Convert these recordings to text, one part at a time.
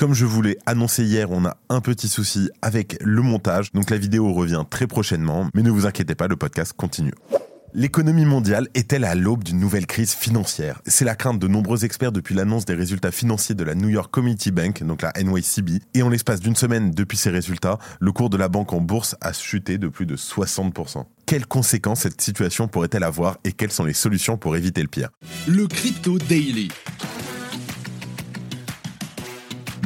Comme je vous l'ai annoncé hier, on a un petit souci avec le montage, donc la vidéo revient très prochainement, mais ne vous inquiétez pas, le podcast continue. L'économie mondiale est-elle à l'aube d'une nouvelle crise financière? C'est la crainte de nombreux experts depuis l'annonce des résultats financiers de la New York Community Bank, donc la NYCB, et en l'espace d'une semaine depuis ces résultats, le cours de la banque en bourse a chuté de plus de 60%. Quelles conséquences cette situation pourrait-elle avoir et quelles sont les solutions pour éviter le pire? Le Crypto Daily.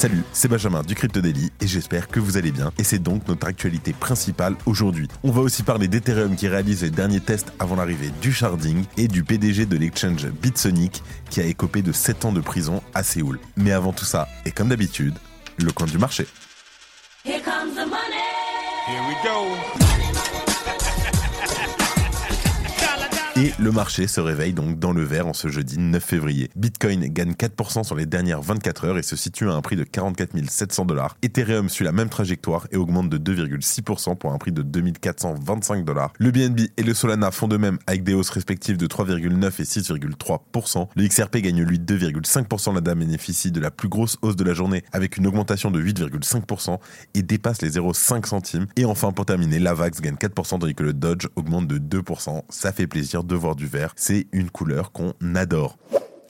Salut, c'est Benjamin du Crypto Daily et j'espère que vous allez bien. Et c'est donc notre actualité principale aujourd'hui. On va aussi parler d'Ethereum qui réalise les derniers tests avant l'arrivée du sharding et du PDG de l'exchange Bitsonic qui a écopé de 7 ans de prison à Séoul. Mais avant tout ça, et comme d'habitude, le coin du marché. Here comes the money. Here we go. Et le marché se réveille donc dans le vert en ce jeudi 9 février. Bitcoin gagne 4% sur les dernières 24 heures et se situe à un prix de 44 700 dollars. Ethereum suit la même trajectoire et augmente de 2,6% pour un prix de 2425 dollars. Le BNB et le Solana font de même avec des hausses respectives de 3,9 et 6,3%. Le XRP gagne lui 2,5%. La dame bénéficie de la plus grosse hausse de la journée avec une augmentation de 8,5% et dépasse les 0,5 centimes. Et enfin pour terminer, l'AVAX gagne 4% tandis que le Dodge augmente de 2%. Ça fait plaisir voir du vert. C'est une couleur qu'on adore.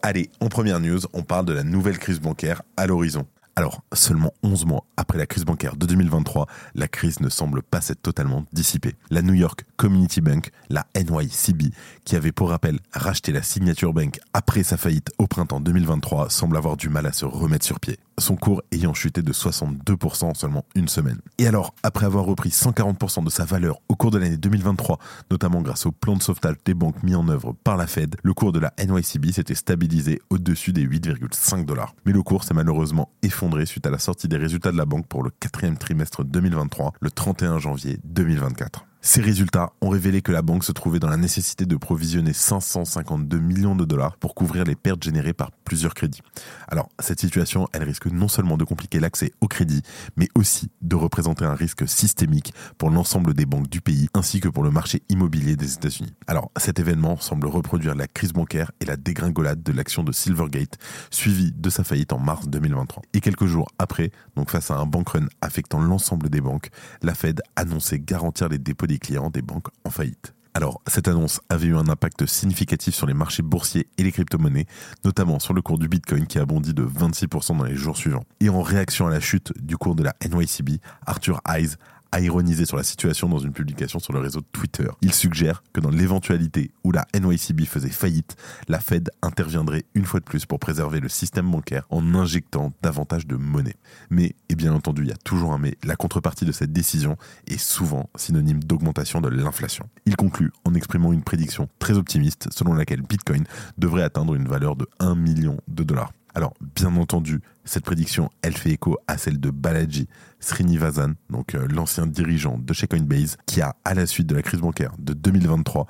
Allez, en première news, on parle de la nouvelle crise bancaire à l'horizon. Alors, seulement 11 mois après la crise bancaire de 2023, la crise ne semble pas s'être totalement dissipée. La New York Community Bank, la NYCB, qui avait pour rappel racheté la Signature Bank après sa faillite au printemps 2023, semble avoir du mal à se remettre sur pied son cours ayant chuté de 62% en seulement une semaine. Et alors, après avoir repris 140% de sa valeur au cours de l'année 2023, notamment grâce au plan de sauvetage des banques mis en œuvre par la Fed, le cours de la NYCB s'était stabilisé au-dessus des 8,5 dollars. Mais le cours s'est malheureusement effondré suite à la sortie des résultats de la banque pour le quatrième trimestre 2023, le 31 janvier 2024. Ces résultats ont révélé que la banque se trouvait dans la nécessité de provisionner 552 millions de dollars pour couvrir les pertes générées par plusieurs crédits. Alors, cette situation, elle risque non seulement de compliquer l'accès au crédit, mais aussi de représenter un risque systémique pour l'ensemble des banques du pays ainsi que pour le marché immobilier des États-Unis. Alors, cet événement semble reproduire la crise bancaire et la dégringolade de l'action de Silvergate, suivie de sa faillite en mars 2023. Et quelques jours après, donc face à un bank run affectant l'ensemble des banques, la Fed annonçait garantir les dépôts des clients des banques en faillite. Alors, cette annonce avait eu un impact significatif sur les marchés boursiers et les crypto-monnaies, notamment sur le cours du Bitcoin qui a bondi de 26% dans les jours suivants. Et en réaction à la chute du cours de la NYCB, Arthur Hayes a ironisé sur la situation dans une publication sur le réseau Twitter. Il suggère que dans l'éventualité où la NYCB faisait faillite, la Fed interviendrait une fois de plus pour préserver le système bancaire en injectant davantage de monnaie. Mais, et bien entendu, il y a toujours un mais, la contrepartie de cette décision est souvent synonyme d'augmentation de l'inflation. Il conclut en exprimant une prédiction très optimiste selon laquelle Bitcoin devrait atteindre une valeur de 1 million de dollars. Alors, bien entendu, cette prédiction, elle fait écho à celle de Balaji Srinivasan, donc euh, l'ancien dirigeant de chez Coinbase, qui a, à la suite de la crise bancaire de 2023,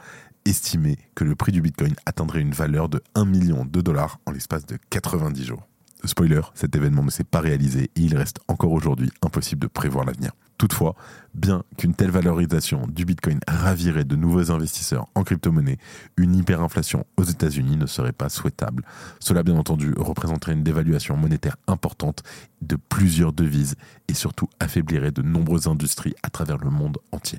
estimé que le prix du Bitcoin atteindrait une valeur de 1 million de dollars en l'espace de 90 jours. Spoiler, cet événement ne s'est pas réalisé et il reste encore aujourd'hui impossible de prévoir l'avenir. Toutefois, bien qu'une telle valorisation du Bitcoin ravirait de nouveaux investisseurs en crypto-monnaie, une hyperinflation aux États-Unis ne serait pas souhaitable. Cela, bien entendu, représenterait une dévaluation monétaire importante de plusieurs devises et surtout affaiblirait de nombreuses industries à travers le monde entier.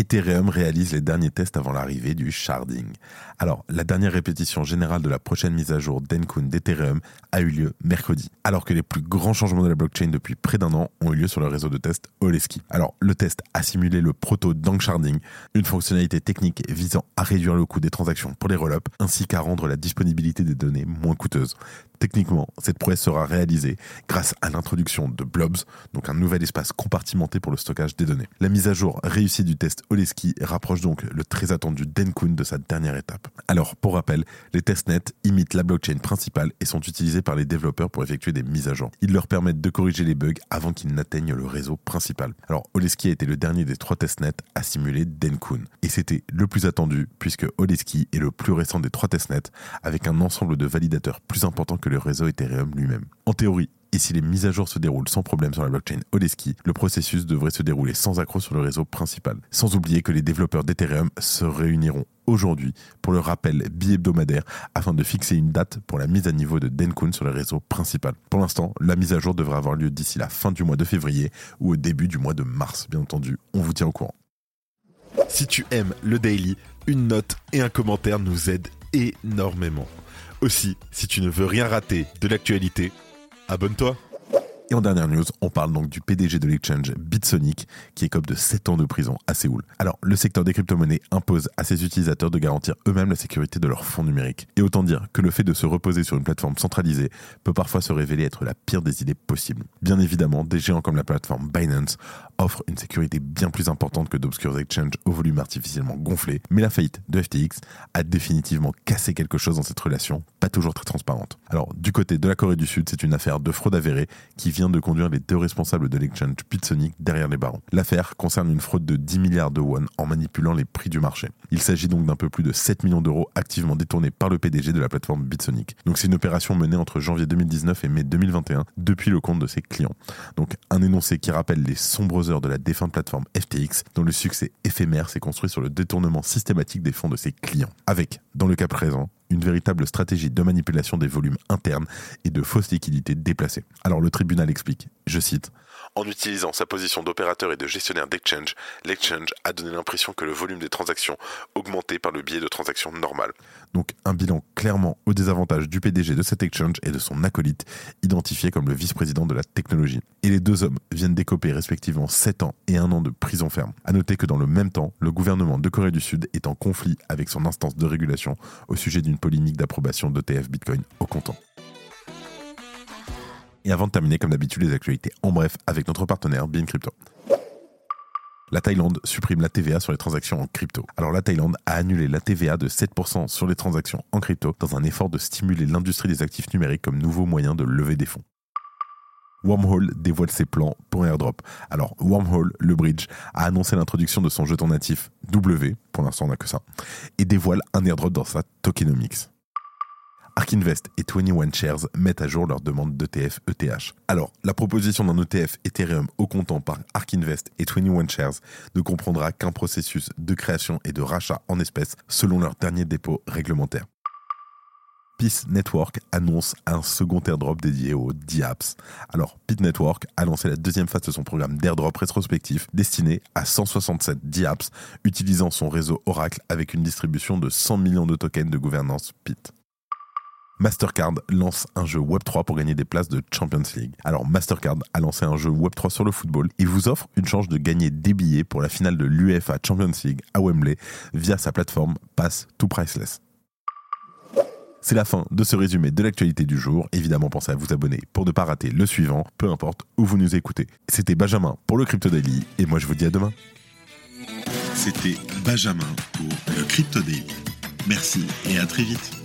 Ethereum réalise les derniers tests avant l'arrivée du sharding. Alors, la dernière répétition générale de la prochaine mise à jour d'Encun d'Ethereum a eu lieu mercredi, alors que les plus grands changements de la blockchain depuis près d'un an ont eu lieu sur le réseau de test Oleski. Alors, le test a simulé le proto Sharding, une fonctionnalité technique visant à réduire le coût des transactions pour les roll ainsi qu'à rendre la disponibilité des données moins coûteuse. Techniquement, cette prouesse sera réalisée grâce à l'introduction de blobs, donc un nouvel espace compartimenté pour le stockage des données. La mise à jour réussie du test Oleski rapproche donc le très attendu Denkun de sa dernière étape. Alors, pour rappel, les testnets imitent la blockchain principale et sont utilisés par les développeurs pour effectuer des mises à jour. Ils leur permettent de corriger les bugs avant qu'ils n'atteignent le réseau principal. Alors, Oleski a été le dernier des trois testnets à simuler Denkun. Et c'était le plus attendu puisque Oleski est le plus récent des trois testnets avec un ensemble de validateurs plus important que le réseau Ethereum lui-même. En théorie, et si les mises à jour se déroulent sans problème sur la blockchain Oleski, le processus devrait se dérouler sans accroc sur le réseau principal. Sans oublier que les développeurs d'Ethereum se réuniront aujourd'hui pour le rappel bi-hebdomadaire afin de fixer une date pour la mise à niveau de Denkun sur le réseau principal. Pour l'instant, la mise à jour devrait avoir lieu d'ici la fin du mois de février ou au début du mois de mars, bien entendu. On vous tient au courant. Si tu aimes le daily, une note et un commentaire nous aident énormément. Aussi, si tu ne veux rien rater de l'actualité, abonne-toi. Et en dernière news, on parle donc du PDG de l'exchange Bitsonic qui écope de 7 ans de prison à Séoul. Alors, le secteur des crypto-monnaies impose à ses utilisateurs de garantir eux-mêmes la sécurité de leurs fonds numériques. Et autant dire que le fait de se reposer sur une plateforme centralisée peut parfois se révéler être la pire des idées possibles. Bien évidemment, des géants comme la plateforme Binance offrent une sécurité bien plus importante que d'obscurs exchanges au volume artificiellement gonflé, mais la faillite de FTX a définitivement cassé quelque chose dans cette relation, pas toujours très transparente. Alors, du côté de la Corée du Sud, c'est une affaire de fraude avérée qui vient de conduire les deux responsables de l'exchange Bitsonic derrière les barons. L'affaire concerne une fraude de 10 milliards de won en manipulant les prix du marché. Il s'agit donc d'un peu plus de 7 millions d'euros activement détournés par le PDG de la plateforme Bitsonic. Donc c'est une opération menée entre janvier 2019 et mai 2021 depuis le compte de ses clients. Donc un énoncé qui rappelle les sombres de la défunte plateforme FTX dont le succès éphémère s'est construit sur le détournement systématique des fonds de ses clients. Avec, dans le cas présent, une véritable stratégie de manipulation des volumes internes et de fausses liquidités déplacées. Alors le tribunal explique, je cite, en utilisant sa position d'opérateur et de gestionnaire d'exchange, l'exchange a donné l'impression que le volume des transactions augmentait par le biais de transactions normales. Donc un bilan clairement au désavantage du PDG de cet exchange et de son acolyte, identifié comme le vice-président de la technologie. Et les deux hommes viennent d'écoper respectivement 7 ans et 1 an de prison ferme. À noter que dans le même temps, le gouvernement de Corée du Sud est en conflit avec son instance de régulation au sujet d'une polémique d'approbation d'ETF Bitcoin au comptant. Et avant de terminer, comme d'habitude, les actualités en bref avec notre partenaire Bien Crypto. La Thaïlande supprime la TVA sur les transactions en crypto. Alors la Thaïlande a annulé la TVA de 7% sur les transactions en crypto dans un effort de stimuler l'industrie des actifs numériques comme nouveau moyen de lever des fonds. Wormhole dévoile ses plans pour airdrop. Alors, Wormhole, le bridge, a annoncé l'introduction de son jeton natif W, pour l'instant on n'a que ça, et dévoile un airdrop dans sa tokenomics. Ark Invest et 21 Shares mettent à jour leur demande d'ETF ETH. Alors, la proposition d'un ETF Ethereum au comptant par Ark Invest et 21 Shares ne comprendra qu'un processus de création et de rachat en espèces selon leur dernier dépôt réglementaire. Peace Network annonce un second airdrop dédié aux DApps. Alors, Peace Network a lancé la deuxième phase de son programme d'airdrop rétrospectif destiné à 167 DApps utilisant son réseau Oracle avec une distribution de 100 millions de tokens de gouvernance PIT. Mastercard lance un jeu Web3 pour gagner des places de Champions League. Alors Mastercard a lancé un jeu Web3 sur le football. Il vous offre une chance de gagner des billets pour la finale de l'UEFA Champions League à Wembley via sa plateforme Pass to Priceless. C'est la fin de ce résumé de l'actualité du jour. Évidemment, pensez à vous abonner pour ne pas rater le suivant, peu importe où vous nous écoutez. C'était Benjamin pour le Crypto Daily et moi je vous dis à demain. C'était Benjamin pour le Crypto Daily. Merci et à très vite.